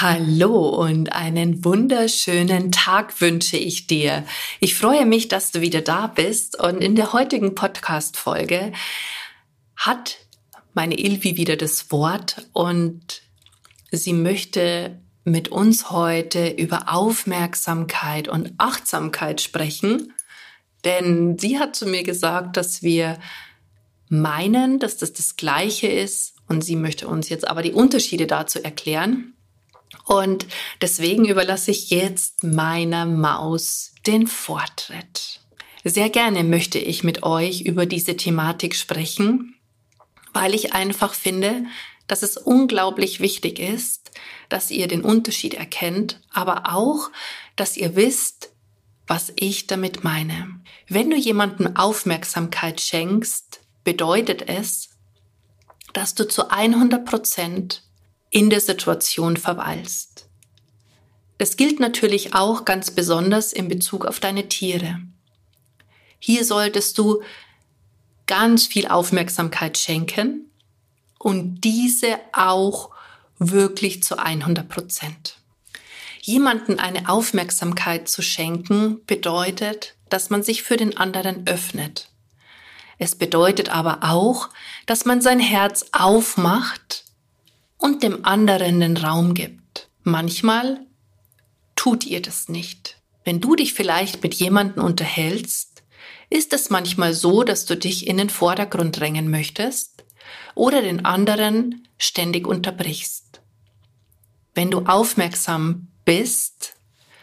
Hallo und einen wunderschönen Tag wünsche ich dir. Ich freue mich, dass du wieder da bist und in der heutigen Podcast-Folge hat meine Ilvi wieder das Wort und sie möchte mit uns heute über Aufmerksamkeit und Achtsamkeit sprechen, denn sie hat zu mir gesagt, dass wir meinen, dass das das Gleiche ist und sie möchte uns jetzt aber die Unterschiede dazu erklären. Und deswegen überlasse ich jetzt meiner Maus den Vortritt. Sehr gerne möchte ich mit euch über diese Thematik sprechen, weil ich einfach finde, dass es unglaublich wichtig ist, dass ihr den Unterschied erkennt, aber auch, dass ihr wisst, was ich damit meine. Wenn du jemandem Aufmerksamkeit schenkst, bedeutet es, dass du zu 100 Prozent in der Situation verweilst. Das gilt natürlich auch ganz besonders in Bezug auf deine Tiere. Hier solltest du ganz viel Aufmerksamkeit schenken und diese auch wirklich zu 100 Prozent. Jemanden eine Aufmerksamkeit zu schenken bedeutet, dass man sich für den anderen öffnet. Es bedeutet aber auch, dass man sein Herz aufmacht und dem anderen den Raum gibt. Manchmal tut ihr das nicht. Wenn du dich vielleicht mit jemandem unterhältst, ist es manchmal so, dass du dich in den Vordergrund drängen möchtest oder den anderen ständig unterbrichst. Wenn du aufmerksam bist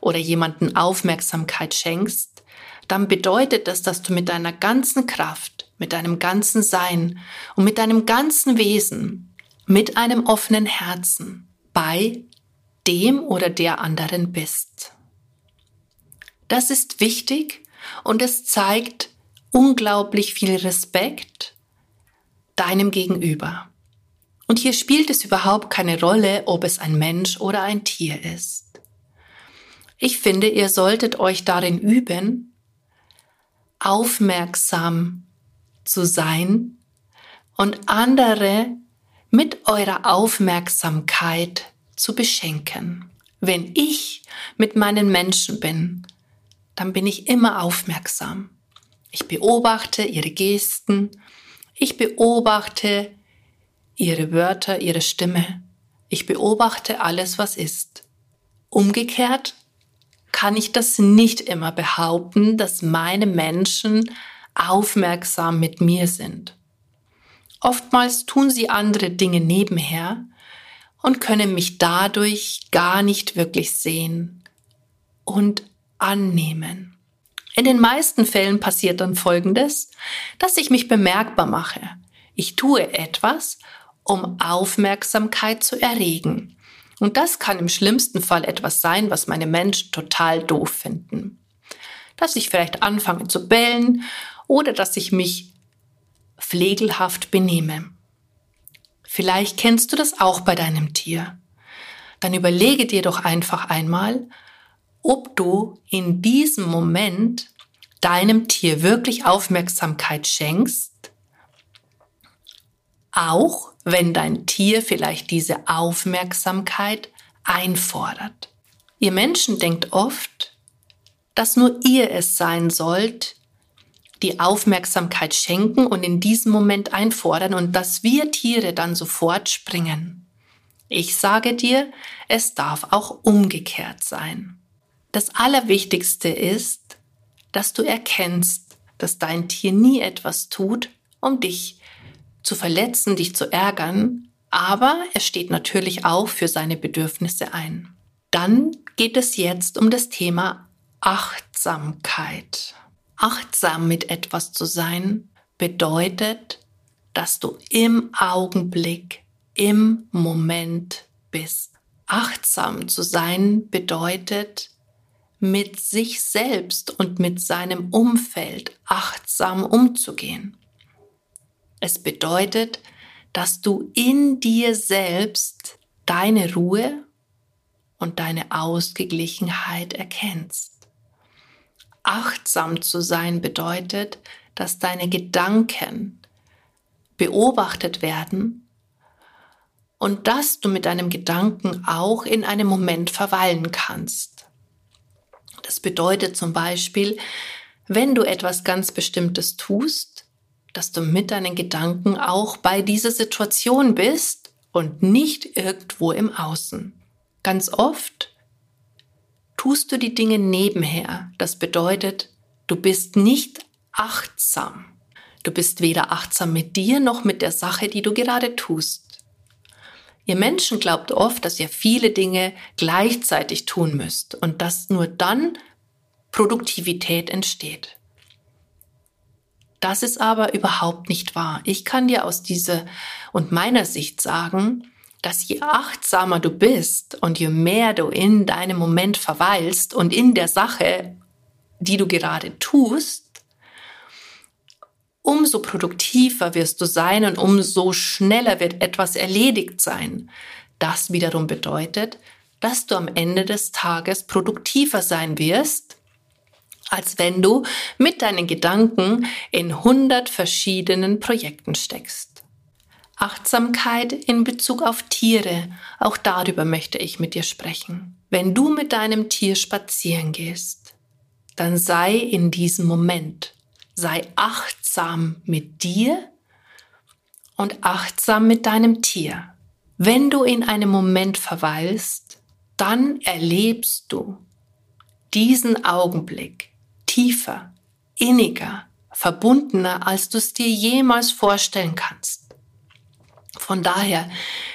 oder jemanden Aufmerksamkeit schenkst, dann bedeutet das, dass du mit deiner ganzen Kraft, mit deinem ganzen Sein und mit deinem ganzen Wesen mit einem offenen Herzen bei dem oder der anderen bist. Das ist wichtig und es zeigt unglaublich viel Respekt deinem Gegenüber. Und hier spielt es überhaupt keine Rolle, ob es ein Mensch oder ein Tier ist. Ich finde, ihr solltet euch darin üben, aufmerksam zu sein und andere mit eurer Aufmerksamkeit zu beschenken. Wenn ich mit meinen Menschen bin, dann bin ich immer aufmerksam. Ich beobachte ihre Gesten, ich beobachte ihre Wörter, ihre Stimme, ich beobachte alles, was ist. Umgekehrt kann ich das nicht immer behaupten, dass meine Menschen aufmerksam mit mir sind. Oftmals tun sie andere Dinge nebenher und können mich dadurch gar nicht wirklich sehen und annehmen. In den meisten Fällen passiert dann Folgendes, dass ich mich bemerkbar mache. Ich tue etwas, um Aufmerksamkeit zu erregen. Und das kann im schlimmsten Fall etwas sein, was meine Menschen total doof finden. Dass ich vielleicht anfange zu bellen oder dass ich mich pflegelhaft benehme. Vielleicht kennst du das auch bei deinem Tier. Dann überlege dir doch einfach einmal, ob du in diesem Moment deinem Tier wirklich Aufmerksamkeit schenkst, auch wenn dein Tier vielleicht diese Aufmerksamkeit einfordert. Ihr Menschen denkt oft, dass nur ihr es sein sollt, die Aufmerksamkeit schenken und in diesem Moment einfordern und dass wir Tiere dann sofort springen. Ich sage dir, es darf auch umgekehrt sein. Das Allerwichtigste ist, dass du erkennst, dass dein Tier nie etwas tut, um dich zu verletzen, dich zu ärgern, aber es steht natürlich auch für seine Bedürfnisse ein. Dann geht es jetzt um das Thema Achtsamkeit. Achtsam mit etwas zu sein bedeutet, dass du im Augenblick, im Moment bist. Achtsam zu sein bedeutet, mit sich selbst und mit seinem Umfeld achtsam umzugehen. Es bedeutet, dass du in dir selbst deine Ruhe und deine Ausgeglichenheit erkennst. Achtsam zu sein bedeutet, dass deine Gedanken beobachtet werden und dass du mit deinem Gedanken auch in einem Moment verweilen kannst. Das bedeutet zum Beispiel, wenn du etwas ganz Bestimmtes tust, dass du mit deinen Gedanken auch bei dieser Situation bist und nicht irgendwo im Außen. Ganz oft tust du die Dinge nebenher. Das bedeutet, du bist nicht achtsam. Du bist weder achtsam mit dir noch mit der Sache, die du gerade tust. Ihr Menschen glaubt oft, dass ihr viele Dinge gleichzeitig tun müsst und dass nur dann Produktivität entsteht. Das ist aber überhaupt nicht wahr. Ich kann dir aus dieser und meiner Sicht sagen, dass je achtsamer du bist und je mehr du in deinem Moment verweilst und in der Sache, die du gerade tust, umso produktiver wirst du sein und umso schneller wird etwas erledigt sein. Das wiederum bedeutet, dass du am Ende des Tages produktiver sein wirst als wenn du mit deinen Gedanken in hundert verschiedenen Projekten steckst. Achtsamkeit in Bezug auf Tiere, auch darüber möchte ich mit dir sprechen. Wenn du mit deinem Tier spazieren gehst, dann sei in diesem Moment, sei achtsam mit dir und achtsam mit deinem Tier. Wenn du in einem Moment verweilst, dann erlebst du diesen Augenblick tiefer, inniger, verbundener, als du es dir jemals vorstellen kannst. Von daher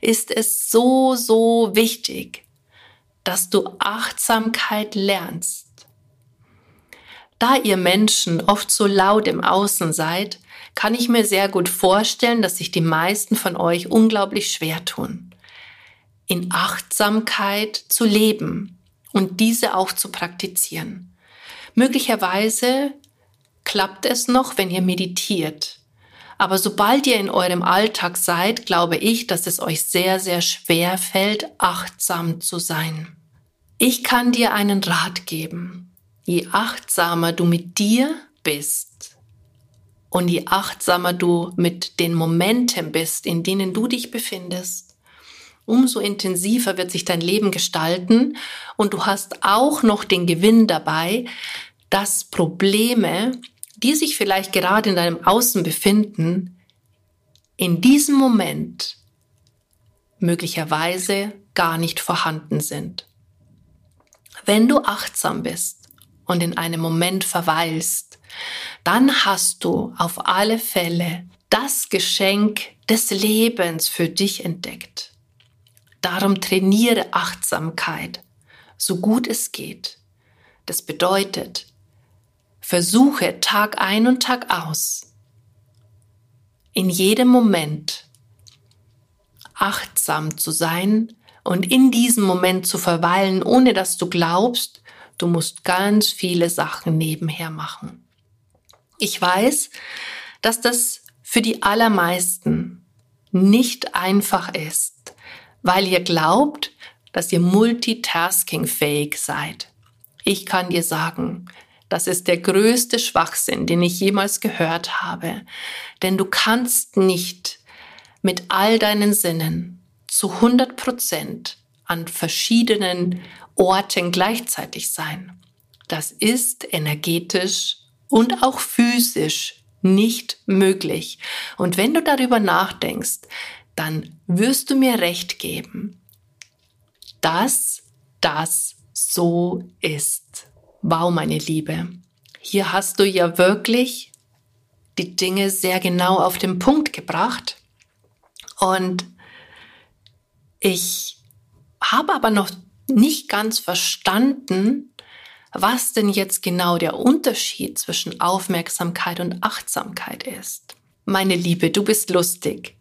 ist es so, so wichtig, dass du Achtsamkeit lernst. Da ihr Menschen oft so laut im Außen seid, kann ich mir sehr gut vorstellen, dass sich die meisten von euch unglaublich schwer tun, in Achtsamkeit zu leben und diese auch zu praktizieren. Möglicherweise klappt es noch, wenn ihr meditiert. Aber sobald ihr in eurem Alltag seid, glaube ich, dass es euch sehr, sehr schwer fällt, achtsam zu sein. Ich kann dir einen Rat geben. Je achtsamer du mit dir bist und je achtsamer du mit den Momenten bist, in denen du dich befindest, umso intensiver wird sich dein Leben gestalten und du hast auch noch den Gewinn dabei, dass Probleme, die sich vielleicht gerade in deinem Außen befinden, in diesem Moment möglicherweise gar nicht vorhanden sind. Wenn du achtsam bist und in einem Moment verweilst, dann hast du auf alle Fälle das Geschenk des Lebens für dich entdeckt. Darum trainiere Achtsamkeit, so gut es geht. Das bedeutet, versuche Tag ein und Tag aus, in jedem Moment achtsam zu sein und in diesem Moment zu verweilen, ohne dass du glaubst, du musst ganz viele Sachen nebenher machen. Ich weiß, dass das für die allermeisten nicht einfach ist weil ihr glaubt, dass ihr multitaskingfähig seid. Ich kann dir sagen, das ist der größte Schwachsinn, den ich jemals gehört habe. Denn du kannst nicht mit all deinen Sinnen zu 100 Prozent an verschiedenen Orten gleichzeitig sein. Das ist energetisch und auch physisch nicht möglich. Und wenn du darüber nachdenkst, dann wirst du mir recht geben, dass das so ist. Wow, meine Liebe. Hier hast du ja wirklich die Dinge sehr genau auf den Punkt gebracht. Und ich habe aber noch nicht ganz verstanden, was denn jetzt genau der Unterschied zwischen Aufmerksamkeit und Achtsamkeit ist. Meine Liebe, du bist lustig.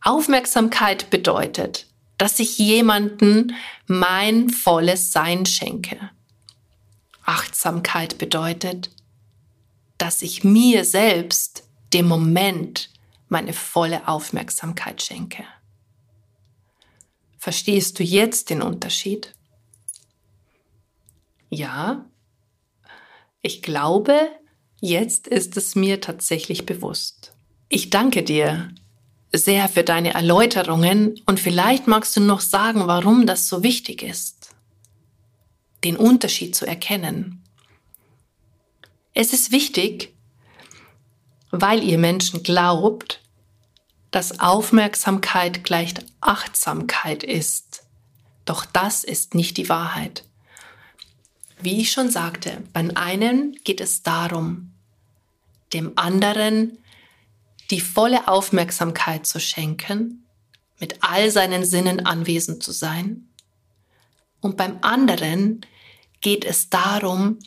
Aufmerksamkeit bedeutet, dass ich jemanden mein volles Sein schenke. Achtsamkeit bedeutet, dass ich mir selbst dem Moment meine volle Aufmerksamkeit schenke. Verstehst du jetzt den Unterschied? Ja, ich glaube, jetzt ist es mir tatsächlich bewusst. Ich danke dir sehr für deine Erläuterungen und vielleicht magst du noch sagen, warum das so wichtig ist, den Unterschied zu erkennen. Es ist wichtig, weil ihr Menschen glaubt, dass Aufmerksamkeit gleich Achtsamkeit ist. Doch das ist nicht die Wahrheit. Wie ich schon sagte, beim einen geht es darum, dem anderen die volle Aufmerksamkeit zu schenken, mit all seinen Sinnen anwesend zu sein. Und beim anderen geht es darum,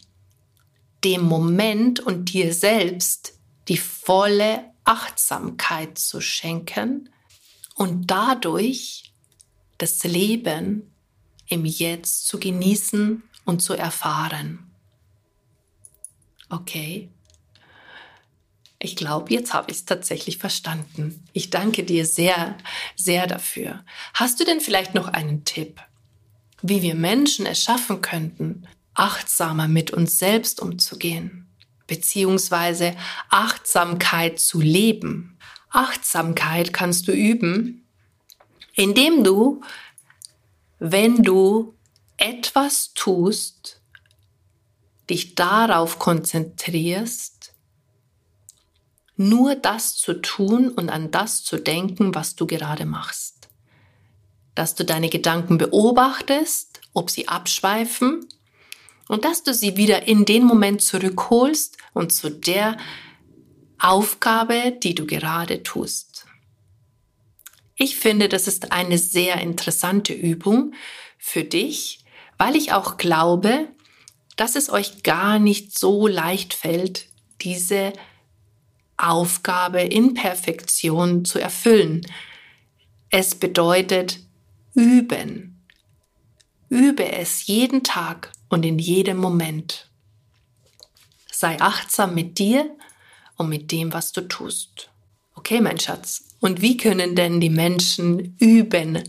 dem Moment und dir selbst die volle Achtsamkeit zu schenken und dadurch das Leben im Jetzt zu genießen und zu erfahren. Okay. Ich glaube, jetzt habe ich es tatsächlich verstanden. Ich danke dir sehr, sehr dafür. Hast du denn vielleicht noch einen Tipp, wie wir Menschen es schaffen könnten, achtsamer mit uns selbst umzugehen? beziehungsweise Achtsamkeit zu leben. Achtsamkeit kannst du üben, indem du, wenn du etwas tust, dich darauf konzentrierst, nur das zu tun und an das zu denken, was du gerade machst. Dass du deine Gedanken beobachtest, ob sie abschweifen und dass du sie wieder in den Moment zurückholst und zu der Aufgabe, die du gerade tust. Ich finde, das ist eine sehr interessante Übung für dich, weil ich auch glaube, dass es euch gar nicht so leicht fällt, diese Aufgabe in Perfektion zu erfüllen. Es bedeutet üben. Übe es jeden Tag und in jedem Moment. Sei achtsam mit dir und mit dem, was du tust. Okay, mein Schatz. Und wie können denn die Menschen üben,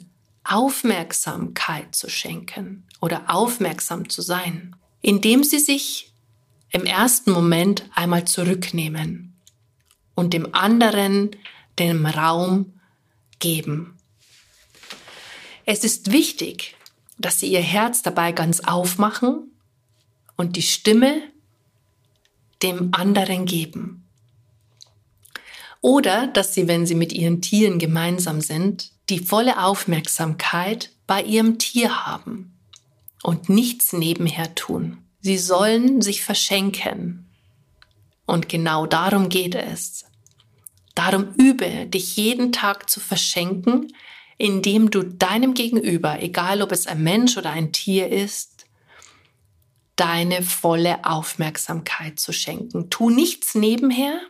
Aufmerksamkeit zu schenken oder aufmerksam zu sein? Indem sie sich im ersten Moment einmal zurücknehmen und dem anderen den Raum geben. Es ist wichtig, dass sie ihr Herz dabei ganz aufmachen und die Stimme dem anderen geben. Oder dass sie, wenn sie mit ihren Tieren gemeinsam sind, die volle Aufmerksamkeit bei ihrem Tier haben und nichts nebenher tun. Sie sollen sich verschenken. Und genau darum geht es. Darum übe, dich jeden Tag zu verschenken, indem du deinem Gegenüber, egal ob es ein Mensch oder ein Tier ist, deine volle Aufmerksamkeit zu schenken. Tu nichts nebenher,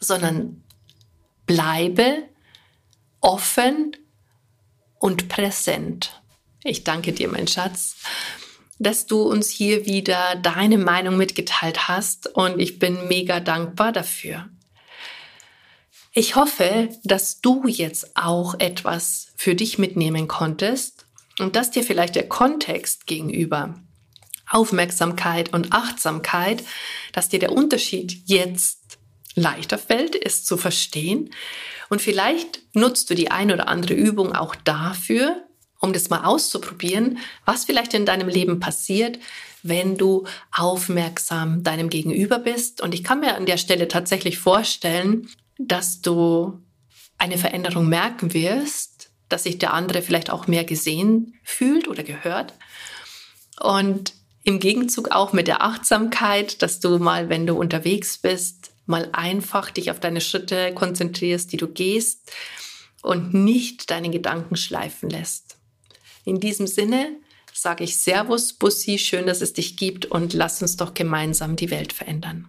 sondern bleibe offen und präsent. Ich danke dir, mein Schatz, dass du uns hier wieder deine Meinung mitgeteilt hast und ich bin mega dankbar dafür. Ich hoffe, dass du jetzt auch etwas für dich mitnehmen konntest und dass dir vielleicht der Kontext gegenüber Aufmerksamkeit und Achtsamkeit, dass dir der Unterschied jetzt leichter fällt, es zu verstehen. Und vielleicht nutzt du die ein oder andere Übung auch dafür, um das mal auszuprobieren, was vielleicht in deinem Leben passiert, wenn du aufmerksam deinem Gegenüber bist. Und ich kann mir an der Stelle tatsächlich vorstellen, dass du eine Veränderung merken wirst, dass sich der andere vielleicht auch mehr gesehen fühlt oder gehört. Und im Gegenzug auch mit der Achtsamkeit, dass du mal, wenn du unterwegs bist, mal einfach dich auf deine Schritte konzentrierst, die du gehst und nicht deine Gedanken schleifen lässt. In diesem Sinne sage ich Servus, Bussi, schön, dass es dich gibt und lass uns doch gemeinsam die Welt verändern.